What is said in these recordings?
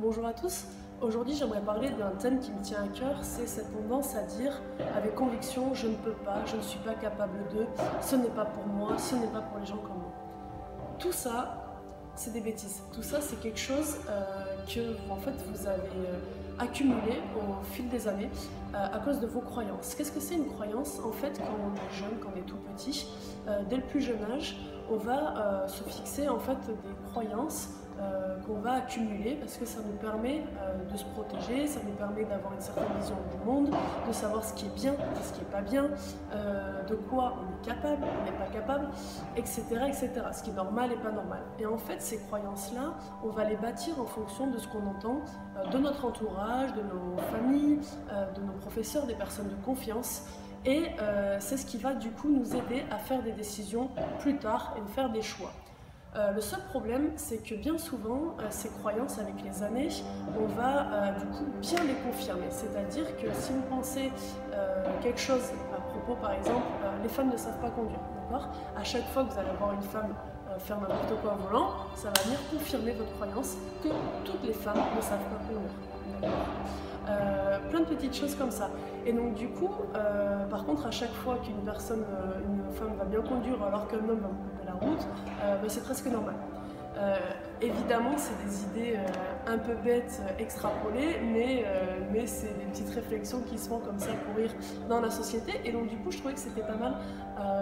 Bonjour à tous. Aujourd'hui, j'aimerais parler d'un thème qui me tient à cœur, c'est cette tendance à dire avec conviction je ne peux pas, je ne suis pas capable de, ce n'est pas pour moi, ce n'est pas pour les gens comme moi. Tout ça, c'est des bêtises. Tout ça, c'est quelque chose euh, que en fait vous avez euh, accumulé au fil des années euh, à cause de vos croyances. Qu'est-ce que c'est une croyance? En fait, quand on est jeune, quand on est tout petit, dès le plus jeune âge, on va se fixer en fait des croyances qu'on va accumuler parce que ça nous permet euh, de se protéger, ça nous permet d'avoir une certaine vision du monde, de savoir ce qui est bien ce qui n'est pas bien, euh, de quoi on est capable, on n'est pas capable, etc., etc. Ce qui est normal et pas normal. Et en fait, ces croyances-là, on va les bâtir en fonction de ce qu'on entend de notre entourage, de nos familles, de nos professeurs, des personnes de confiance. Et c'est ce qui va du coup nous aider à faire des décisions plus tard et de faire des choix. Euh, le seul problème, c'est que bien souvent, euh, ces croyances, avec les années, on va euh, du coup bien les confirmer. C'est-à-dire que si vous pensez quelque chose à propos, par exemple, les femmes ne savent pas conduire, d'accord? À chaque fois que vous allez voir une femme faire n'importe quoi au volant, ça va venir confirmer votre croyance que toutes les femmes ne savent pas conduire. plein de petites choses comme ça. Et donc du coup, par contre, à chaque fois qu'une personne, une femme va bien conduire alors qu'un homme va route, euh, bah, c'est presque normal. Euh, évidemment, c'est des idées euh, un peu bêtes, extrapolées, mais, mais c'est des petites réflexions qui se font comme ça pour rire dans la société. Et donc, du coup, je trouvais que c'était pas mal,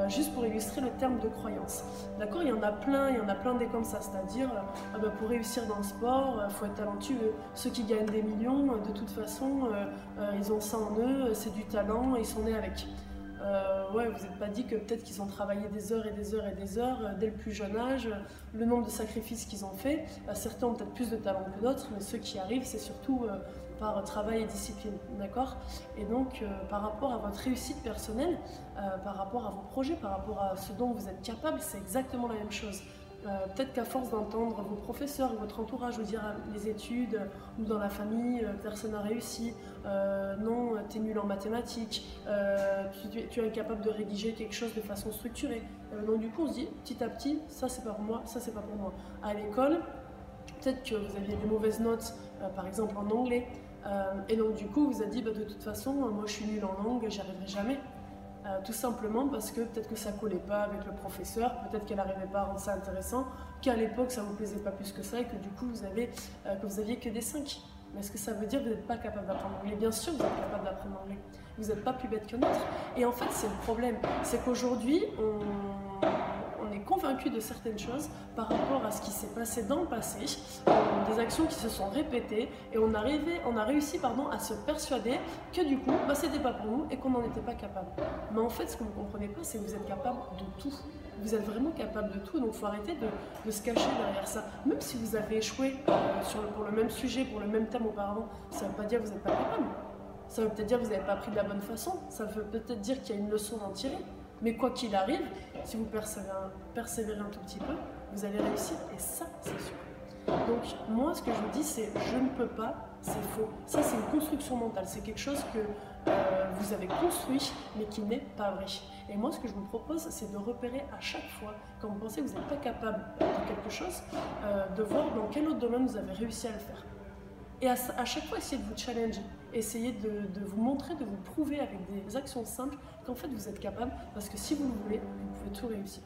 juste pour illustrer le terme de croyance. D'accord Il y en a plein, il y en a plein des comme ça, c'est-à-dire, ah bah, pour réussir dans le sport, il faut être talentueux. Ceux qui gagnent des millions, de toute façon, ils ont ça en eux, c'est du talent, ils sont nés avec. Euh, ouais, vous n'êtes pas dit que peut-être qu'ils ont travaillé des heures et des heures et des heures euh, dès le plus jeune âge, le nombre de sacrifices qu'ils ont fait. Euh, certains ont peut-être plus de talent que d'autres, mais ceux qui arrivent, c'est surtout par travail et discipline, d'accord? Et donc, par rapport à votre réussite personnelle, par rapport à vos projets, par rapport à ce dont vous êtes capable, c'est exactement la même chose. Euh, peut-être qu'à force d'entendre vos professeurs votre entourage vous dire ah, les études ou dans la famille, euh, personne n'a réussi, euh, non, tu es nul en mathématiques, tu, es incapable de rédiger quelque chose de façon structurée. donc du coup, on se dit petit à petit, ça c'est pas pour moi, ça c'est pas pour moi. À l'école, peut-être que vous aviez des mauvaises notes, par exemple en anglais, et donc du coup, vous avez dit bah, de toute façon, moi je suis nul en langue, j'y arriverai jamais. Euh, tout simplement parce que peut-être que ça collait pas avec le professeur, peut-être qu'elle n'arrivait pas à rendre ça intéressant, qu'à l'époque ça vous plaisait pas plus que ça et que du coup vous avez euh, que vous aviez que des 5. Mais est-ce que ça veut dire que vous n'êtes pas capable d'apprendre l'anglais Bien sûr, vous êtes capable d'apprendre l'anglais. Vous n'êtes pas plus bête qu'un autre. Et en fait, c'est le problème. C'est qu'aujourd'hui, on convaincu de certaines choses par rapport à ce qui s'est passé dans le passé, euh, des actions qui se sont répétées et on, a réussi pardon, à se persuader que du coup, bah, c'était pas pour nous et qu'on n'en était pas capable. Mais en fait, ce que vous comprenez pas, c'est que vous êtes capable de tout. Vous êtes vraiment capable de tout, donc il faut arrêter de, se cacher derrière ça. Même si vous avez échoué euh, sur pour le même sujet, pour le même thème auparavant, ça ne veut pas dire que vous n'êtes pas capable. Ça veut peut-être dire que vous n'avez pas appris de la bonne façon. Ça veut peut-être dire qu'il y a une leçon à en tirer. Mais quoi qu'il arrive, si vous persévérez, un tout petit peu, vous allez réussir. Et ça, c'est sûr. Donc moi, ce que je vous dis, c'est je ne peux pas, c'est faux. Ça, c'est une construction mentale. C'est quelque chose que euh, vous avez construit, mais qui n'est pas vrai. Et moi, ce que je vous propose, c'est de repérer à chaque fois, quand vous pensez que vous n'êtes pas capable de quelque chose, euh, de voir dans quel autre domaine vous avez réussi à le faire. Et à, chaque fois, essayez de vous challenger, essayez de, vous montrer, de vous prouver avec des actions simples qu'en fait vous êtes capable, parce que si vous le voulez, vous pouvez tout réussir.